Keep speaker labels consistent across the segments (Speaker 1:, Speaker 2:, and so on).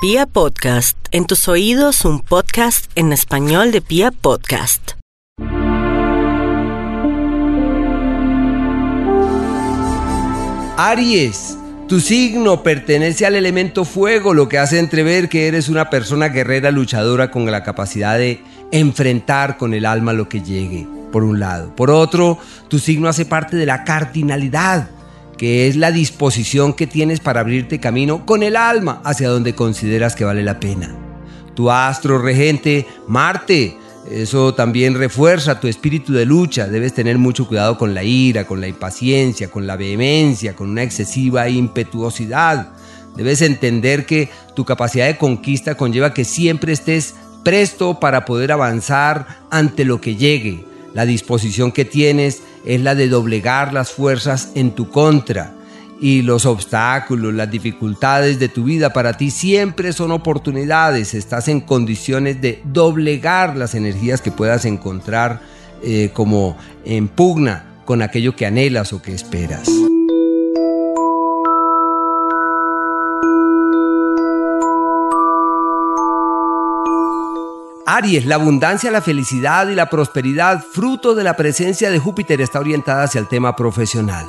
Speaker 1: Pia Podcast, en tus oídos un podcast en español de Pia Podcast.
Speaker 2: Aries, tu signo pertenece al elemento fuego, lo que hace entrever que eres una persona guerrera luchadora con la capacidad de enfrentar con el alma lo que llegue, por un lado. Por otro, tu signo hace parte de la cardinalidad, que es la disposición que tienes para abrirte camino con el alma hacia donde consideras que vale la pena. Tu astro regente, Marte, eso también refuerza tu espíritu de lucha. Debes tener mucho cuidado con la ira, con la impaciencia, con la vehemencia, con una excesiva impetuosidad. Debes entender que tu capacidad de conquista conlleva que siempre estés presto para poder avanzar ante lo que llegue. La disposición que tienes es la de doblegar las fuerzas en tu contra. Y los obstáculos, las dificultades de tu vida para ti siempre son oportunidades. Estás en condiciones de doblegar las energías que puedas encontrar eh, como en pugna con aquello que anhelas o que esperas. Aries, la abundancia, la felicidad y la prosperidad, fruto de la presencia de Júpiter, está orientada hacia el tema profesional.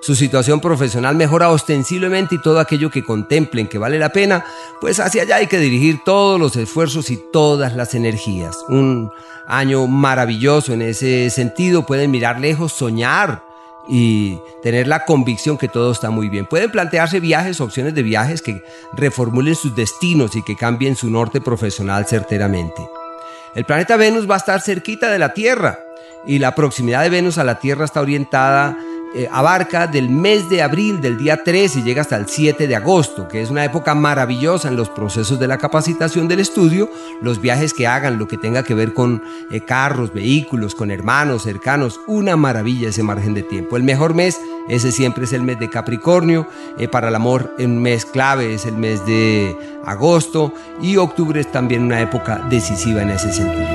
Speaker 2: Su situación profesional mejora ostensiblemente y todo aquello que contemplen que vale la pena, pues hacia allá hay que dirigir todos los esfuerzos y todas las energías. Un año maravilloso en ese sentido, pueden mirar lejos, soñar, y tener la convicción que todo está muy bien. Pueden plantearse viajes, opciones de viajes que reformulen sus destinos y que cambien su norte profesional certeramente. El planeta Venus va a estar cerquita de la Tierra y la proximidad de Venus a la Tierra está orientada eh, abarca del mes de abril, del día 3 y llega hasta el 7 de agosto, que es una época maravillosa en los procesos de la capacitación del estudio, los viajes que hagan, lo que tenga que ver con eh, carros, vehículos, con hermanos, cercanos, una maravilla ese margen de tiempo. El mejor mes, ese siempre es el mes de Capricornio, eh, para el amor un mes clave es el mes de agosto y octubre es también una época decisiva en ese sentido.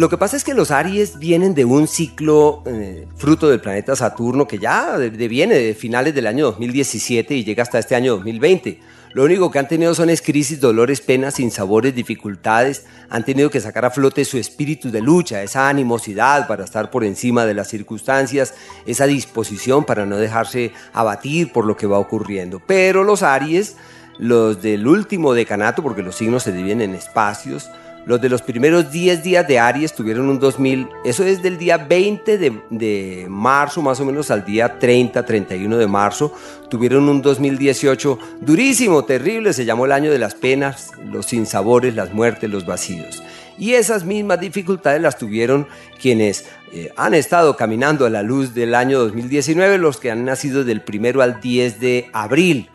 Speaker 2: Lo que pasa es que los Aries vienen de un ciclo eh, fruto del planeta Saturno que ya viene de finales del año 2017 y llega hasta este año 2020. Lo único que han tenido son es crisis, dolores, penas, sinsabores, dificultades. Han tenido que sacar a flote su espíritu de lucha, esa animosidad para estar por encima de las circunstancias, esa disposición para no dejarse abatir por lo que va ocurriendo. Pero los Aries, los del último decanato, porque los signos se dividen en espacios, los de los primeros 10 días de Aries tuvieron un 2000, eso es del día 20 de, marzo más o menos al día 30, 31 de marzo, tuvieron un 2018 durísimo, terrible, se llamó el año de las penas, los sinsabores, las muertes, los vacíos. Y esas mismas dificultades las tuvieron quienes eh, han estado caminando a la luz del año 2019, los que han nacido del primero al 10 de abril.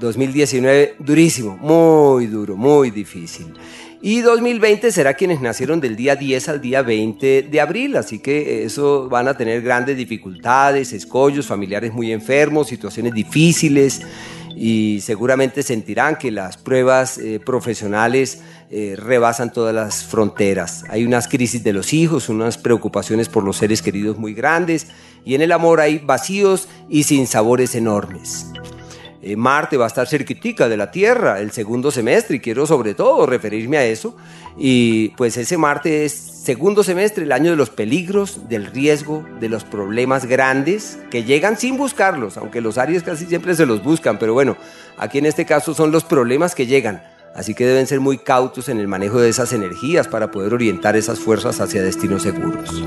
Speaker 2: 2019 durísimo, muy duro, muy difícil. Y 2020 será quienes nacieron del día 10 al día 20 de abril, así que eso van a tener grandes dificultades, escollos, familiares muy enfermos, situaciones difíciles y seguramente sentirán que las pruebas eh, profesionales eh, rebasan todas las fronteras. Hay unas crisis de los hijos, unas preocupaciones por los seres queridos muy grandes y en el amor hay vacíos y sinsabores enormes. Eh, Marte va a estar cerquitica de la Tierra el segundo semestre y quiero sobre todo referirme a eso. Y pues ese Marte es segundo semestre, el año de los peligros, del riesgo, de los problemas grandes que llegan sin buscarlos, aunque los Aries casi siempre se los buscan, pero bueno, aquí en este caso son los problemas que llegan. Así que deben ser muy cautos en el manejo de esas energías para poder orientar esas fuerzas hacia destinos seguros.